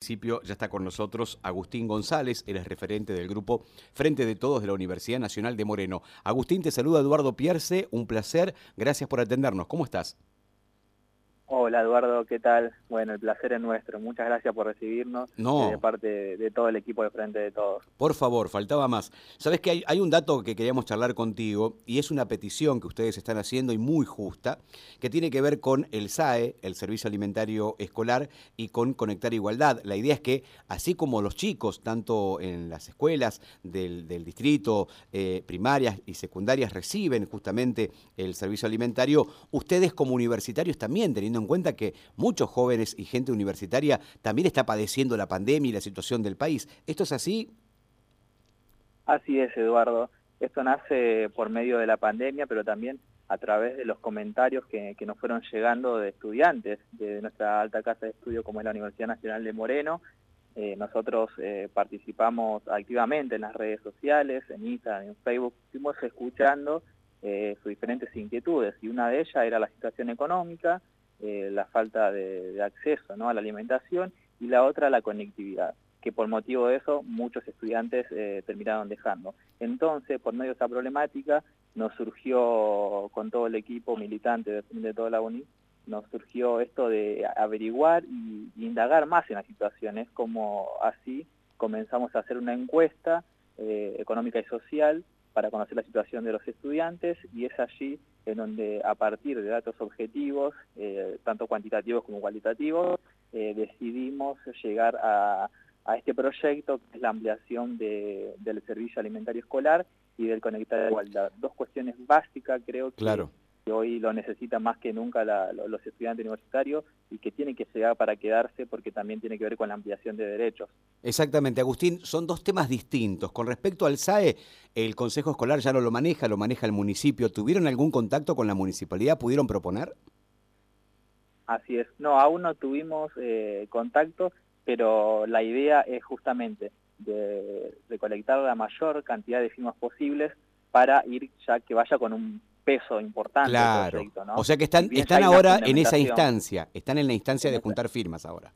principio ya está con nosotros Agustín González, él es referente del grupo Frente de Todos de la Universidad Nacional de Moreno. Agustín, te saluda Eduardo Pierce, un placer, gracias por atendernos. ¿Cómo estás? Hola Eduardo, ¿qué tal? Bueno, el placer es nuestro. Muchas gracias por recibirnos no. de parte de todo el equipo de Frente de Todos. Por favor, faltaba más. Sabes que hay, hay, un dato que queríamos charlar contigo y es una petición que ustedes están haciendo y muy justa, que tiene que ver con el SAE, el Servicio Alimentario Escolar, y con Conectar Igualdad. La idea es que, así como los chicos, tanto en las escuelas del, del distrito, eh, primarias y secundarias, reciben justamente el servicio alimentario, ustedes como universitarios también, teniendo en cuenta que muchos jóvenes y gente universitaria también está padeciendo la pandemia y la situación del país. ¿Esto es así? Así es, Eduardo. Esto nace por medio de la pandemia, pero también a través de los comentarios que, nos fueron llegando de estudiantes de nuestra alta casa de estudio como es la Universidad Nacional de Moreno. Eh, nosotros eh, participamos activamente en las redes sociales, en Instagram, en Facebook, fuimos escuchando eh, sus diferentes inquietudes y una de ellas era la situación económica, eh, la falta de, acceso ¿no? a la alimentación y la otra la conectividad, que por motivo de eso muchos estudiantes eh, terminaron dejando. Entonces, por medio de esa problemática, nos surgió con todo el equipo militante de, de toda la UNI, nos surgió esto de averiguar y, y indagar más en las situaciones, como así comenzamos a hacer una encuesta eh, económica y social para conocer la situación de los estudiantes y es allí en donde a partir de datos objetivos, eh, tanto cuantitativos como cualitativos, eh, decidimos llegar a, a, este proyecto que es la ampliación de, del servicio alimentario escolar y del conectar igualdad. Dos cuestiones básicas creo que, claro. Que hoy lo necesitan más que nunca la, los estudiantes universitarios y que tiene que llegar para quedarse porque también tiene que ver con la ampliación de derechos. Exactamente, Agustín, son dos temas distintos. Con respecto al SAE, el Consejo Escolar ya no lo maneja, lo maneja el municipio. ¿Tuvieron algún contacto con la municipalidad? ¿Pudieron proponer? Así es. No, aún no tuvimos eh, contacto, pero la idea es justamente de recolectar la mayor cantidad de firmas posibles para ir ya que vaya con un peso importante. Claro. Proyecto, ¿no? O sea que están, están ahora en esa instancia, están en la instancia de juntar firmas ahora.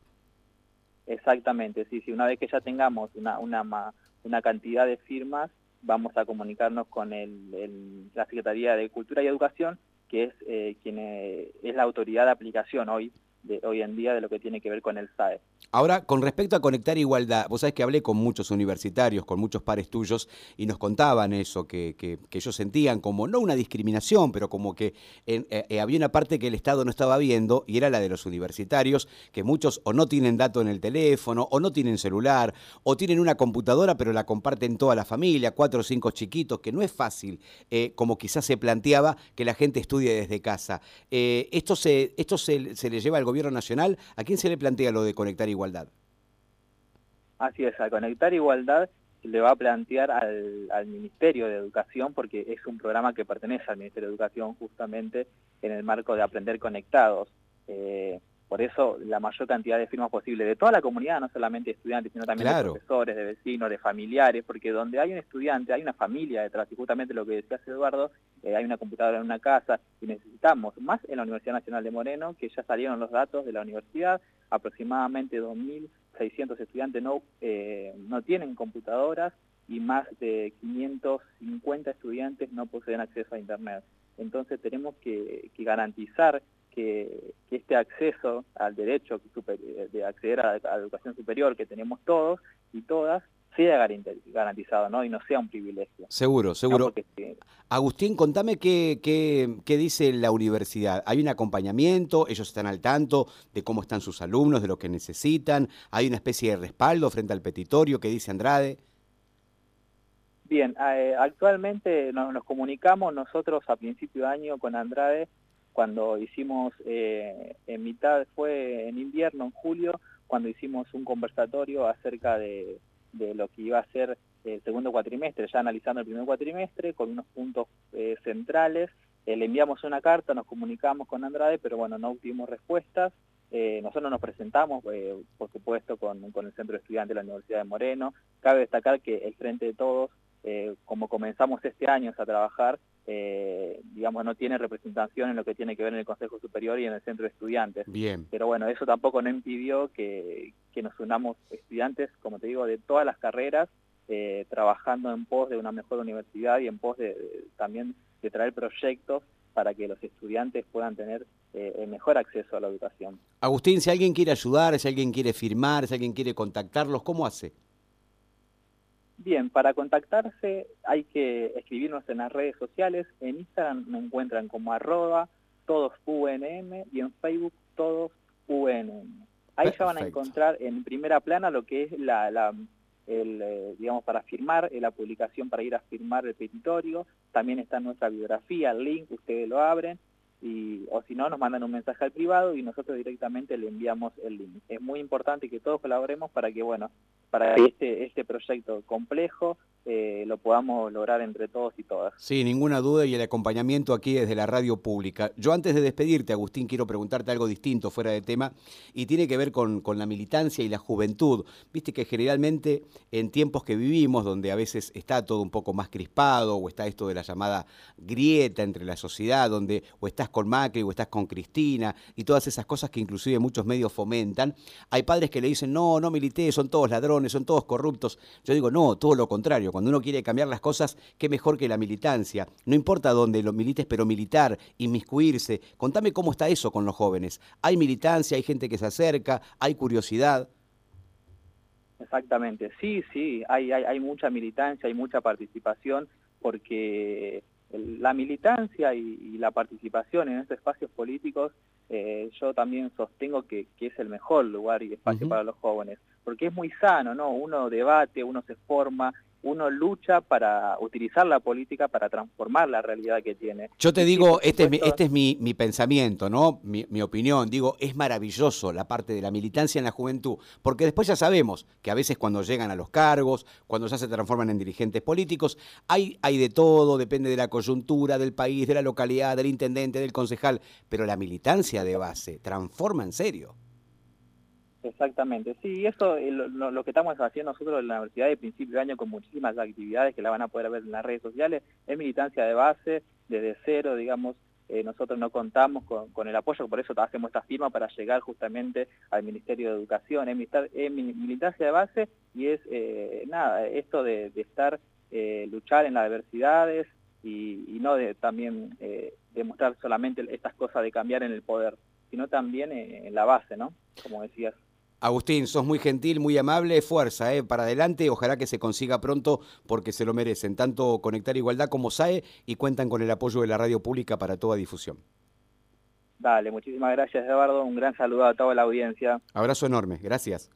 Exactamente, sí, sí. Una vez que ya tengamos una, una, una cantidad de firmas, vamos a comunicarnos con el, el, la Secretaría de Cultura y Educación, que es eh, quien eh, es la autoridad de aplicación hoy hoy en día de lo que tiene que ver con el SAE. Ahora, con respecto a conectar igualdad, vos sabés que hablé con muchos universitarios, con muchos pares tuyos, y nos contaban eso, que, que, ellos sentían como, no una discriminación, pero como que eh, eh, había una parte que el Estado no estaba viendo, y era la de los universitarios, que muchos o no tienen dato en el teléfono, o no tienen celular, o tienen una computadora, pero la comparten toda la familia, cuatro o cinco chiquitos, que no es fácil, eh, como quizás se planteaba, que la gente estudie desde casa. Esto se, esto se, se le lleva al gobierno gobierno nacional, ¿a quién se le plantea lo de conectar igualdad? Así es, a conectar igualdad le va a plantear al, Ministerio de Educación porque es un programa que pertenece al Ministerio de Educación justamente en el marco de Aprender Conectados. Eh, por eso la mayor cantidad de firmas posible de toda la comunidad, no solamente de estudiantes, sino también claro. de profesores, de vecinos, de familiares, porque donde hay un estudiante hay una familia detrás, y justamente lo que decía Eduardo, eh, hay una computadora en una casa y necesitamos, más en la Universidad Nacional de Moreno, que ya salieron los datos de la universidad, aproximadamente 2.600 estudiantes no, eh, no tienen computadoras y más de 550 estudiantes no poseen acceso a Internet. Entonces tenemos que, que garantizar que, que, este acceso al derecho de acceder a la educación superior que tenemos todos y todas sea garantizado ¿no? y no sea un privilegio. Seguro, seguro. No, porque, Agustín, contame qué, qué, qué, dice la universidad. ¿Hay un acompañamiento? ¿Ellos están al tanto de cómo están sus alumnos, de lo que necesitan? ¿Hay una especie de respaldo frente al petitorio? ¿Qué dice Andrade? Bien, eh, actualmente nos, nos, comunicamos nosotros a principio de año con Andrade cuando hicimos, eh, en mitad, fue en invierno, en julio, cuando hicimos un conversatorio acerca de, lo que iba a ser el segundo cuatrimestre, ya analizando el primer cuatrimestre, con unos puntos eh, centrales. Eh, le enviamos una carta, nos comunicamos con Andrade, pero bueno, no obtuvimos respuestas. Nosotros nos presentamos, por supuesto, con, con, el Centro de Estudiantes de la Universidad de Moreno. Cabe destacar que el Frente de Todos, como comenzamos este año a trabajar, eh, digamos, no tiene representación en lo que tiene que ver en el Consejo Superior y en el Centro de Estudiantes. Bien. Pero bueno, eso tampoco no impidió que, que nos unamos estudiantes, como te digo, de todas las carreras, eh, trabajando en pos de una mejor universidad y en pos de, también de traer proyectos para que los estudiantes puedan tener eh, mejor acceso a la educación. Agustín, si alguien quiere ayudar, si alguien quiere firmar, si alguien quiere contactarlos, ¿cómo hace? Bien, para contactarse hay que escribirnos en las redes sociales. En Instagram me encuentran como arroba todos UNM y en Facebook todos UNM. Ahí ya van a encontrar en primera plana lo que es la, la el, eh, digamos, para firmar, la publicación para ir a firmar el petitorio. También está nuestra biografía, el link, ustedes lo abren. Y, o si no, nos mandan un mensaje al privado y nosotros directamente le enviamos el link. Es muy importante que todos colaboremos para que, bueno, para que este, este proyecto complejo eh, lo podamos lograr entre todos y todas. Sí, ninguna duda y el acompañamiento aquí desde la radio pública. Yo antes de despedirte, Agustín, quiero preguntarte algo distinto fuera de tema y tiene que ver con, con la militancia y la juventud. Viste que generalmente en tiempos que vivimos, donde a veces está todo un poco más crispado o está esto de la llamada grieta entre la sociedad, donde o con Macri o estás con Cristina y todas esas cosas que inclusive muchos medios fomentan, hay padres que le dicen, no, no milité, son todos ladrones, son todos corruptos. Yo digo, no, todo lo contrario cuando uno quiere cambiar las cosas, qué mejor que la militancia. No importa dónde lo milites, pero militar, inmiscuirse. Contame cómo está eso con los jóvenes. ¿Hay militancia, hay gente que se acerca, hay curiosidad? Exactamente, sí, sí, hay, hay, mucha militancia, hay mucha participación, porque la militancia y, la participación en estos espacios políticos, eh, yo también sostengo que, es el mejor lugar y espacio para los jóvenes, porque es muy sano, ¿no? Uno debate, uno se forma, uno lucha para utilizar la política para transformar la realidad que tiene. Yo te digo, este es, mi, este es mi, pensamiento, ¿no? Mi, mi, opinión. Digo, es maravilloso la parte de la militancia en la juventud, porque después ya sabemos que a veces cuando llegan a los cargos, cuando ya se transforman en dirigentes políticos, hay, hay de todo, depende de la coyuntura, del país, de la localidad, del intendente, del concejal, pero la militancia de base transforma en serio. Exactamente, sí, eso es lo, que estamos haciendo nosotros en la universidad de principio de año con muchísimas actividades que la van a poder ver en las redes sociales, es militancia de base, desde cero, digamos, eh, nosotros no contamos con, el apoyo, por eso hacemos esta firma para llegar justamente al Ministerio de Educación, es, militancia de base y es, eh, nada, esto de, estar, eh, luchar en las diversidades y, no de también demostrar solamente estas cosas de cambiar en el poder, sino también en la base, ¿no? Como decías. Agustín, sos muy gentil, muy amable, fuerza, eh, para adelante, ojalá que se consiga pronto porque se lo merecen, tanto Conectar Igualdad como SAE y cuentan con el apoyo de la radio pública para toda difusión. Dale, muchísimas gracias Eduardo, un gran saludo a toda la audiencia. Abrazo enorme, gracias.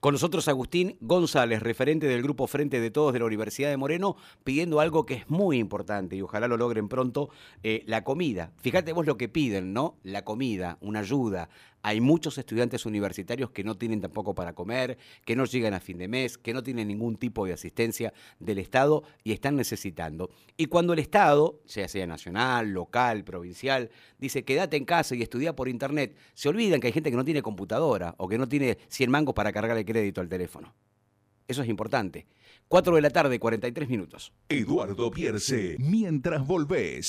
Con nosotros Agustín González, referente del Grupo Frente de Todos de la Universidad de Moreno, pidiendo algo que es muy importante y ojalá lo logren pronto, eh, la comida. Fíjate vos lo que piden, ¿no? La comida, una ayuda. Hay muchos estudiantes universitarios que no tienen tampoco para comer, que no llegan a fin de mes, que no tienen ningún tipo de asistencia del Estado y están necesitando. Y cuando el Estado, sea sea nacional, local, provincial, dice quédate en casa y estudia por internet, se olvidan que hay gente que no tiene computadora o que no tiene 100 mangos para cargar el crédito al teléfono. Eso es importante. 4 de la tarde, 43 minutos. Eduardo Pierce, mientras volvés.